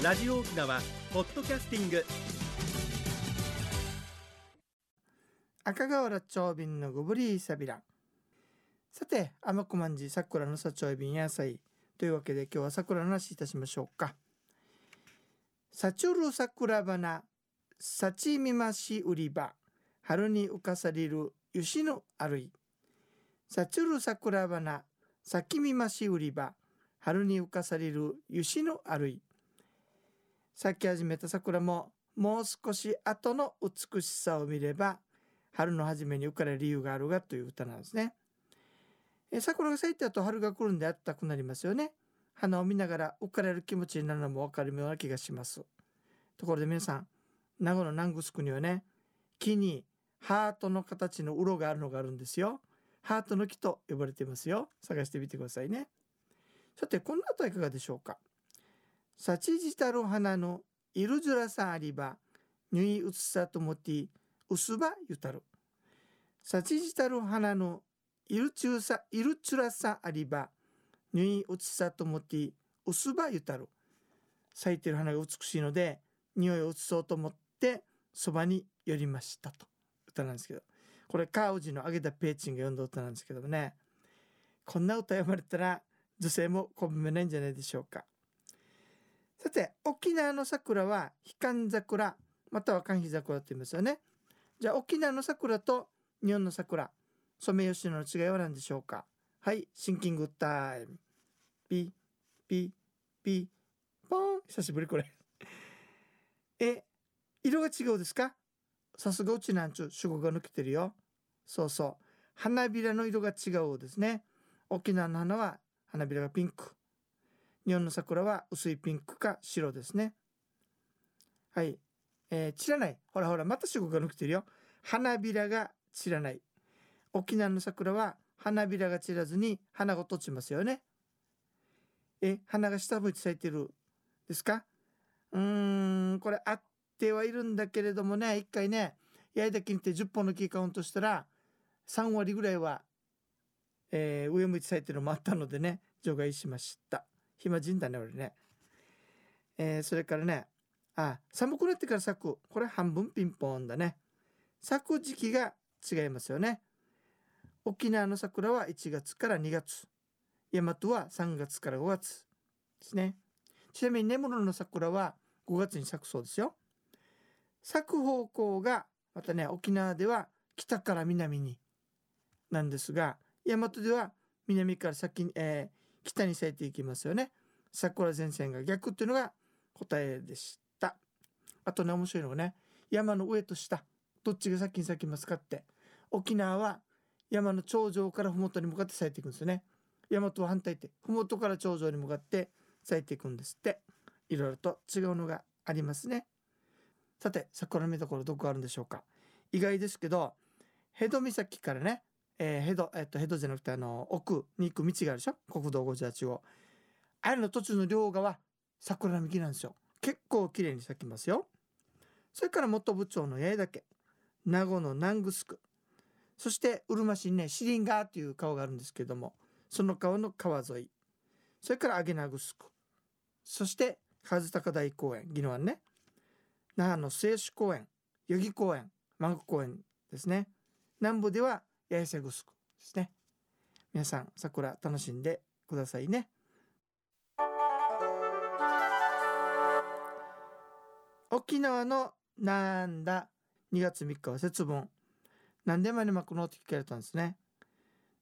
ラジオ沖縄ポッドキャスティング。赤瓦町便のごぶりさびら。さて天子まんじ桜のさ町便野菜。というわけで今日は桜の話いたしましょうか。さちゅる桜花さちみまし売り場。春に浮かされる吉の歩い。さちゅる桜花さきみまし売り場。春に浮かされる吉の歩い。咲き始めた桜ももう少し後の美しさを見れば春の初めに浮かれる理由があるがという歌なんですね。え桜が咲いた後春が来るんであったくなりますよね。花を見ながら浮かれる気持ちになるのも分かるような気がします。ところで皆さん、名護の南城にはね、木にハートの形の鱗があるのがあるんですよ。ハートの木と呼ばれていますよ。探してみてくださいね。さて、こんなとはいかがでしょうか。幸じたる花のいるずらさありばぬいうつさともてうすばゆたる幸じたる花のいるちゅさいるつらさありばぬいうつさともてうすばゆたる咲いてる花が美しいので匂いを移そうと思ってそばに寄りましたと。歌なんですけど。これカウジの揚げたペーチンが読んだ歌なんですけどもね。こんな歌読まれたら女性もこぶめないんじゃないでしょうか。さて沖縄の桜はひかん桜または寒肥桜って言いますよね。じゃあ沖縄の桜と日本の桜ソメイヨシノの違いは何でしょうか？はいシンキングタイム。ピピピポン。久しぶりこれ。え色が違うですか？さすがうちなんちゅう主語が抜けてるよ。そうそう。花びらの色が違うですね。沖縄の花は花びらがピンク。日本の桜は薄いピンクか白ですね。はい、えー、散らない。ほらほらまた主語が抜けてるよ。花びらが散らない。沖縄の桜は花びらが散らずに花が落ちますよね。え花が下向いて咲いてるですか？うーんこれあってはいるんだけれどもね一回ね八重岳にて10本の木カウントしたら3割ぐらいは、えー、上向いて咲いてるのもあったのでね除外しました。暇人だね俺ね、えー、それからねあ寒くなってから咲く。これ半分ピンポンだね。咲く時期が違いますよね。沖縄の桜は1月から2月。大和は3月から5月ですね。ちなみに根室の桜は5月に咲くそうですよ。咲く方向がまたね沖縄では北から南になんですが大和では南から先、え北に咲いていきますよね。桜前線が逆っていうのが答えでした。あとね面白いのがね山の上と下。どっちが先に咲きますかって。沖縄は山の頂上から麓に向かって咲いていくんですよね。大和は反対って麓から頂上に向かって咲いていくんですって。いろいろと違うのがありますね。さて桜の見どころどこあるんでしょうか。意外ですけど辺戸岬からねえー、ヘド、えっと、ヘドじゃなくてあの奥に行く道があるでしょ？国道58号。あれの途中の両側桜の木なんですよ。結構綺麗に咲きますよ。それから元部長の八重岳。名護の南城そしてうるま市にねシリンガーという川があるんですけどもその川の川沿い。それからアゲナグスクそして数高台公園宜野湾ね。那覇の清酒公園代々木公園万国公園ですね。南部では八重瀬グスクですね皆さん桜楽しんでくださいね沖縄のなんだ2月3日は節分何でまで巻くのって聞かれたんですね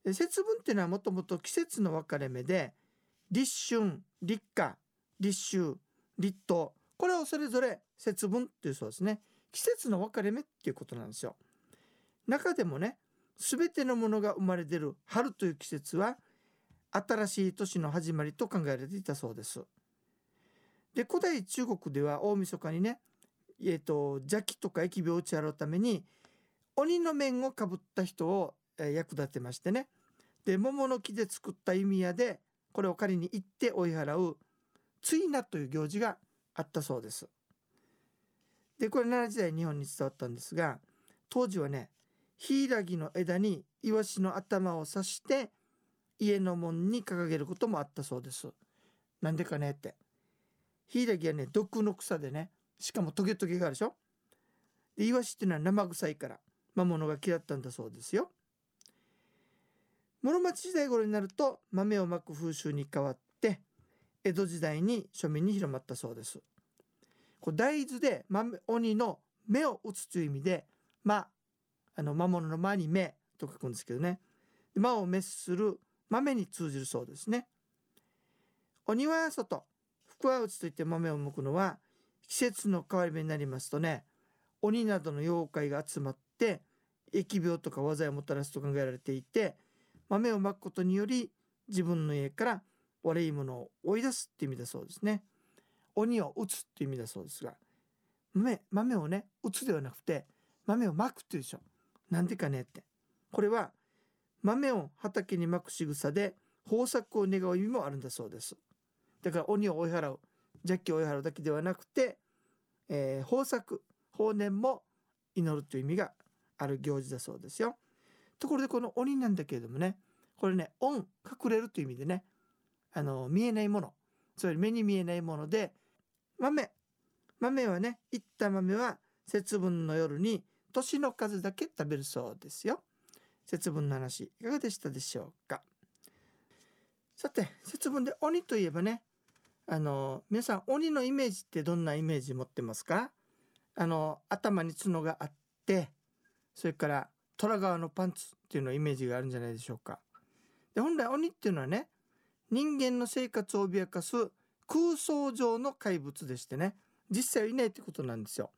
で節分っていうのはもともと季節の分かれ目で立春立夏立秋立冬これをそれぞれ節分っていうそうですね季節の分かれ目っていうことなんですよ中でもね全てのものが生まれ出る春という季節は新しい年の始まりと考えられていたそうです。で古代中国では大晦日にね、えーと、邪気とか疫病を打ち払うために鬼の面をかぶった人を、えー、役立てましてねで桃の木で作った弓矢でこれを借りに行って追い払う追なという行事があったそうです。でこれ奈良時代日本に伝わったんですが当時はねヒイラギの枝にイワシの頭を刺して家の門に掲げることもあったそうです。なんでかねって。ヒイラギはね毒の草でねしかもトゲトゲがあるでしょ。でイワシっていうのは生臭いから魔物が嫌ったんだそうですよ。室町時代頃になると豆をまく風習に変わって江戸時代に庶民に広まったそうです。これ大豆で豆鬼の目を打つという意味で「ま」あの魔物の「間に「目」と書くんですけどね。で魔を滅する豆に通じるそうですね。鬼は外福は内といって豆をむくのは季節の変わり目になりますとね鬼などの妖怪が集まって疫病とか災いをもたらすと考えられていて豆をまくことにより自分の家から悪いものを追い出すって意味だそうですね。鬼を打つって意味だそうですが豆豆をね打つではなくて豆をまくっていうでしょ。なんでかねって。これは豆を畑にまく仕草で豊作を願う意味もあるんだそうです。だから鬼を追い払う邪気を追い払うだけではなくて、えー豊作豊年も祈るという意味がある行事だそうですよ。ところでこの鬼なんだけれどもねこれね「恩」隠れるという意味でねあの見えないものつまり目に見えないもので豆。豆はねいった豆は節分の夜に年の数だけ食べるそうですよ。節分の話いかがでしたでしょうか？さて節分で鬼といえばねあの皆さん鬼のイメージってどんなイメージ持ってますか？あの頭に角があってそれから虎側のパンツっていうのイメージがあるんじゃないでしょうか。で本来鬼っていうのはね人間の生活を脅かす空想上の怪物でしてね実際はいないってことなんですよ。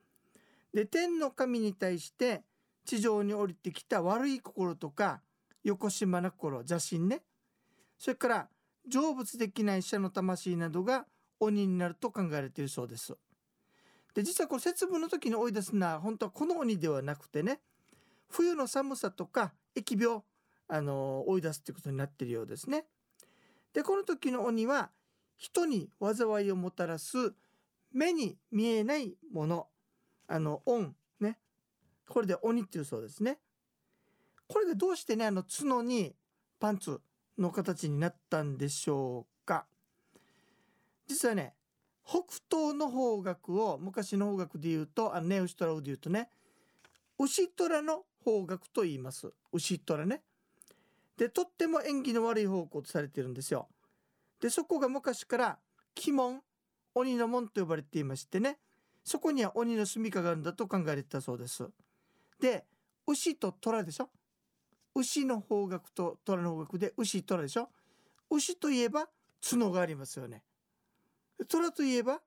で天の神に対して地上に降りてきた悪い心とか横島な心邪心ね。それから成仏できない者の魂などが鬼になると考えられているそうです。で実はこれ節分の時に追い出すのは本当はこの鬼ではなくてね冬の寒さとか疫病あの追い出すってことになっているようですね。でこの時の鬼は人に災いをもたらす目に見えないもの。あの恩ね。これで鬼っていうそうですね。これがどうしてねあの角にパンツの形になったんでしょうか。実はね北東の方角を昔の方角で言うとあのネウシトラウで言うとね牛虎の方角と言います。牛虎ね。でとっても縁起の悪い方向とされているんですよ。でそこが昔から鬼門鬼の門と呼ばれていましてね。そこには鬼の住処があるんだと考えられてたそうです。で牛と虎でしょ？牛の方角と虎の方角で牛虎でしょ？牛といえば角がありますよね。虎といえば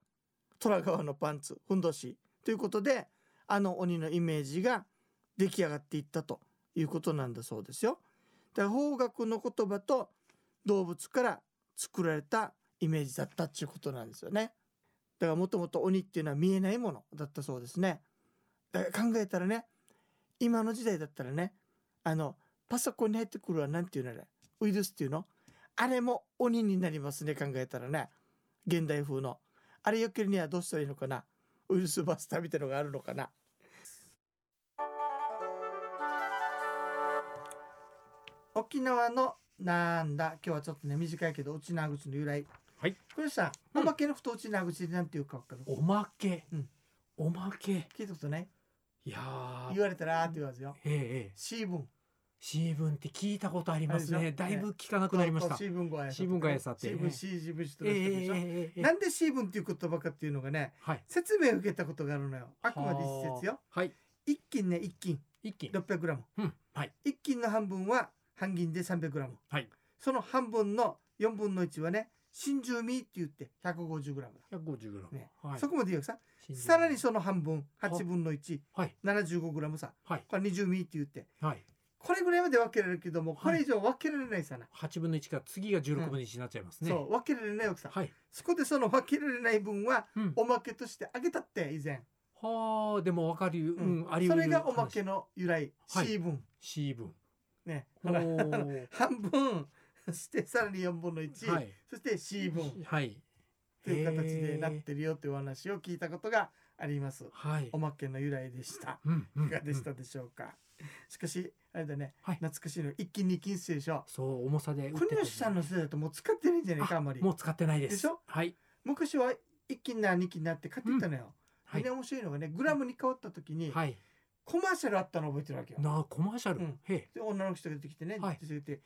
虎側のパンツふんどし。ということであの鬼のイメージが出来上がっていったということなんだそうですよ。だから方角の言葉と動物から作られたイメージだったっていうことなんですよね。だからもともと鬼っていうのは見えないものだったそうですね。だから考えたらね今の時代だったらねあのパソコンに入ってくるは何ていうのあれ？ウイルスっていうの？あれも鬼になりますね考えたらね。現代風の。あれよけるにはどうしたらいいのかな？ウイルスバスターみたいのがあるのかな？沖縄のなんだ？今日はちょっとね短いけど内縄口の由来。はい。これさおまけの太内縄口でなんていうか分かるおまけ、うん。おまけ。聞いたことない？いやー。言われたらって言わずよ。ええええ。シーブン。シーブンって聞いたことありますね。だいぶ聞かなくなりました、シーブン語やシーブン語やさってシーブンシーブンシとえええかでしょ？えええなんでシーブンっていう言葉かっていうのがねはい。説明を受けたことがあるのよ。あくまで一説よ。はい。一斤ね一斤。一気に 600g うん。はい。一斤の半分は半銀で 300g はい。その半分の4分の1はね真珠味って言って 150g だ、150グラム。ね。はい。そこまで言うさ。信じさらにその半分8分の1はい。75グラムさ。はい。これ20ミリって言って。はい。これぐらいまで分けられるけどもはい。これ以上分けられないさな、8分の1から次が16分の1になっちゃいますね、そう分けられないわけさ、はい。そこでその分けられない分はうん。おまけとしてあげたって以前、はあでもわかるう、うんん、ありそれがおまけの由来、はい。C 分シーブン。ね。半分そ してさらに4分の1、はい。そして C 分。はい。という形でなってるよというお話を聞いたことがあります。はい。おまけの由来でした。うんうんいかがでしたでしょうか？しかしあれだね、はい。懐かしいの一斤二斤数でしょ。そう重さで国吉さんの世代だともう使ってないんじゃないかあんまり。もう使ってないです。でしょ？はい。昔は1期な2期になって買ってたのよ、はい。でね面白いのがねグラムに変わった時に、はい。コマーシャルあったの覚えてるわけよ。なあコマーシャル、うん。へで女の人が出てきてね、はい。出てきて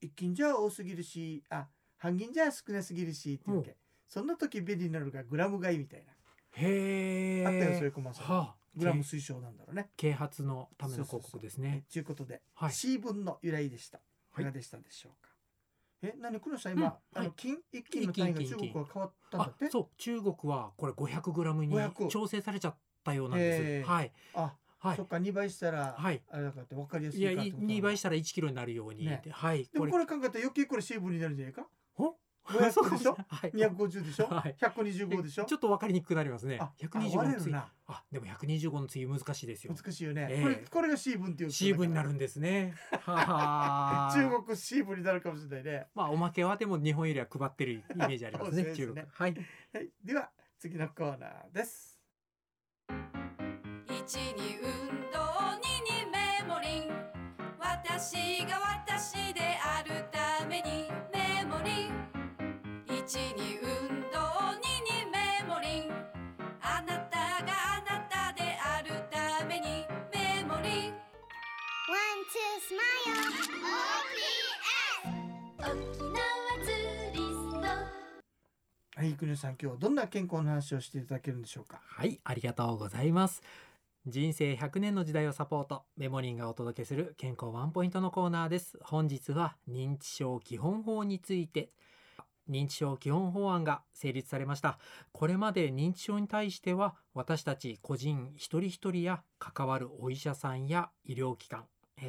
一斤じゃ多すぎるしあ半斤じゃ少なすぎるしって言うわけ、そんな時便利になるがグラム買いみたいな。えへえあったよそういうコマーシャル、はあ。グラム推奨なんだろうね。啓発のための広告ですね。ということで、はい。C 分の由来でした。はい。いかがでしたでしょうか、え何黒さん今、うん。はい。あの金一斤の単位が中国は変わったんだあって？そう。中国はこれ500グラムに500調整されちゃったようなんです、はい。あ、はい。そっか2倍したら、はい。あれだからって分かりやすいいやかってことなの2倍したら1キロになるように、ね。はい。でもこれ。考えたら余計これ C 分になるんじゃないか？お500 でしょ？はい。250でしょ、はい。125でしょ？ちょっと分かりにくくなりますね。あ125の次。割れるな。あでも125の次難しいですよ。難しいよね、ええ。これこれが C 分っていう C 分になるんですね。はあ。中国 C 分になるかもしれないね、まあおまけはでも日本よりは配ってるイメージありますね ね。中国。はい。はい、では次のコーナーです一に運動二にメモリン私が私であるためにメモリン一に運動二にメモリンあなたがあなたであるためにメモリン One, two, smile. OPS. 沖縄ツーリストはい国さん今日はどんな健康の話をしていただけるんでしょうか？はい、ありがとうございます。人生100年の時代をサポート、メモリンがお届けする健康ワンポイントのコーナーです。本日は認知症基本法について。認知症基本法案が成立されました。これまで認知症に対しては私たち個人一人一人や関わるお医者さんや医療機関、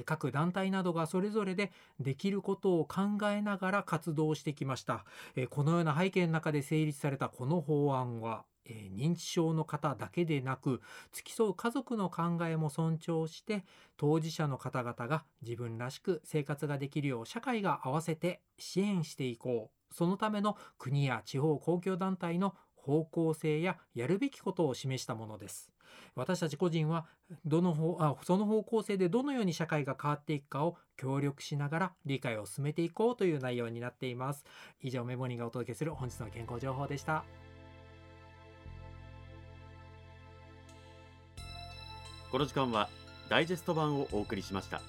各団体などがそれぞれでできることを考えながら活動してきました。このような背景の中で成立されたこの法案は、認知症の方だけでなく付き添う家族の考えも尊重して当事者の方々が自分らしく生活ができるよう社会が合わせて支援していこうそのための国や地方公共団体の方向性ややるべきことを示したものです。私たち個人はどの方あその方向性でどのように社会が変わっていくかを協力しながら理解を進めていこうという内容になっています。以上メモリーがお届けする本日の健康情報でした。この時間はダイジェスト版をお送りしました